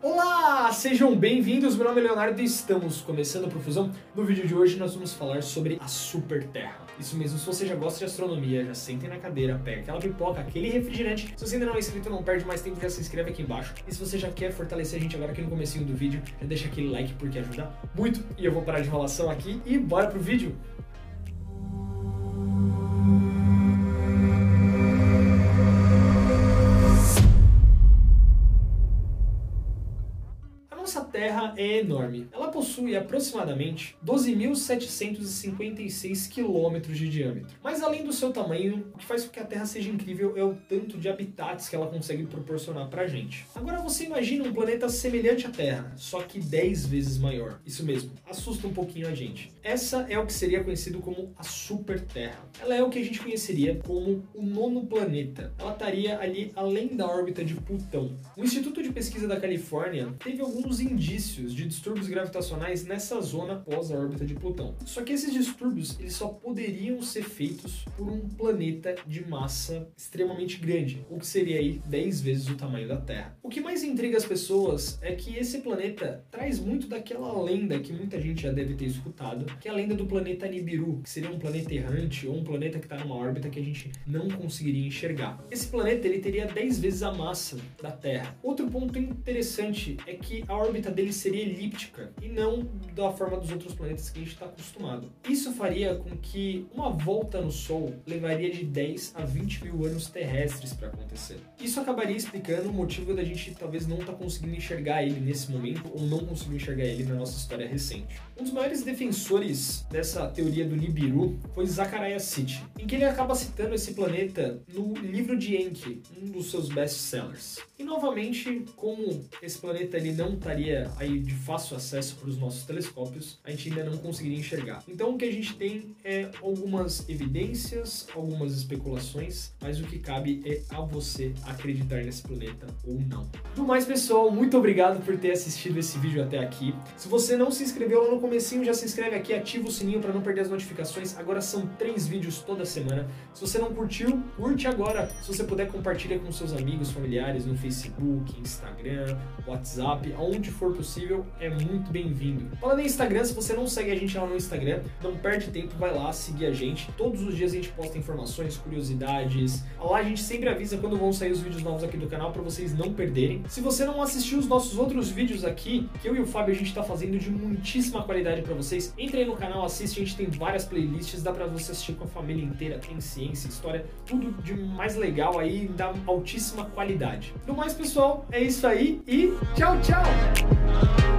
Olá, sejam bem-vindos. Meu nome é Leonardo e estamos começando a Profusão. No vídeo de hoje nós vamos falar sobre a Super Terra. Isso mesmo, se você já gosta de astronomia, já sentem na cadeira, pega aquela pipoca, aquele refrigerante. Se você ainda não é inscrito, não perde mais tempo, já se inscreve aqui embaixo. E se você já quer fortalecer a gente agora aqui no comecinho do vídeo, já deixa aquele like porque ajuda muito. E eu vou parar de enrolação aqui e bora pro vídeo. Nossa Terra é enorme. Ela possui aproximadamente 12.756 quilômetros de diâmetro. Mas além do seu tamanho, o que faz com que a Terra seja incrível é o tanto de habitats que ela consegue proporcionar pra gente. Agora você imagina um planeta semelhante à Terra, só que 10 vezes maior. Isso mesmo, assusta um pouquinho a gente. Essa é o que seria conhecido como a Super Terra. Ela é o que a gente conheceria como o nono planeta. Ela estaria ali além da órbita de Plutão. O Instituto de Pesquisa da Califórnia teve alguns de distúrbios gravitacionais nessa zona pós a órbita de Plutão. Só que esses distúrbios eles só poderiam ser feitos por um planeta de massa extremamente grande, o que seria aí 10 vezes o tamanho da Terra. O que mais intriga as pessoas é que esse planeta traz muito daquela lenda que muita gente já deve ter escutado, que é a lenda do planeta Nibiru, que seria um planeta errante ou um planeta que está numa órbita que a gente não conseguiria enxergar. Esse planeta ele teria 10 vezes a massa da Terra. Outro ponto interessante é que a órbita dele seria elíptica e não da forma dos outros planetas que a gente está acostumado. Isso faria com que uma volta no Sol levaria de 10 a 20 mil anos terrestres para acontecer. Isso acabaria explicando o motivo da gente talvez não estar tá conseguindo enxergar ele nesse momento ou não conseguir enxergar ele na nossa história recente. Um dos maiores defensores dessa teoria do Nibiru foi Zachariah Sitchin, em que ele acaba citando esse planeta no livro de Enki, um dos seus best-sellers. E novamente, como esse planeta ele não estaria aí de fácil acesso para os nossos telescópios, a gente ainda não conseguiria enxergar. Então o que a gente tem é algumas evidências, algumas especulações, mas o que cabe é a você acreditar nesse planeta ou não. No mais, pessoal, muito obrigado por ter assistido esse vídeo até aqui. Se você não se inscreveu lá no comecinho, já se inscreve aqui, ativa o sininho para não perder as notificações. Agora são três vídeos toda semana. Se você não curtiu, curte agora. Se você puder, compartilha com seus amigos, familiares no Facebook, Instagram, WhatsApp, aonde for possível, é muito bem-vindo. Falando em Instagram, se você não segue a gente lá no Instagram, não perde tempo, vai lá seguir a gente. Todos os dias a gente posta informações, curiosidades. Lá a gente sempre avisa quando vão sair os vídeos novos aqui do canal para vocês não perderem. Se você não assistiu os nossos outros vídeos aqui, que eu e o Fábio a gente está fazendo de muitíssima qualidade para vocês, entre aí no canal, assiste, a gente tem várias playlists, dá para você assistir com a família inteira, tem ciência, história, tudo de mais legal aí, da altíssima qualidade. No mais, pessoal, é isso aí e tchau, tchau! you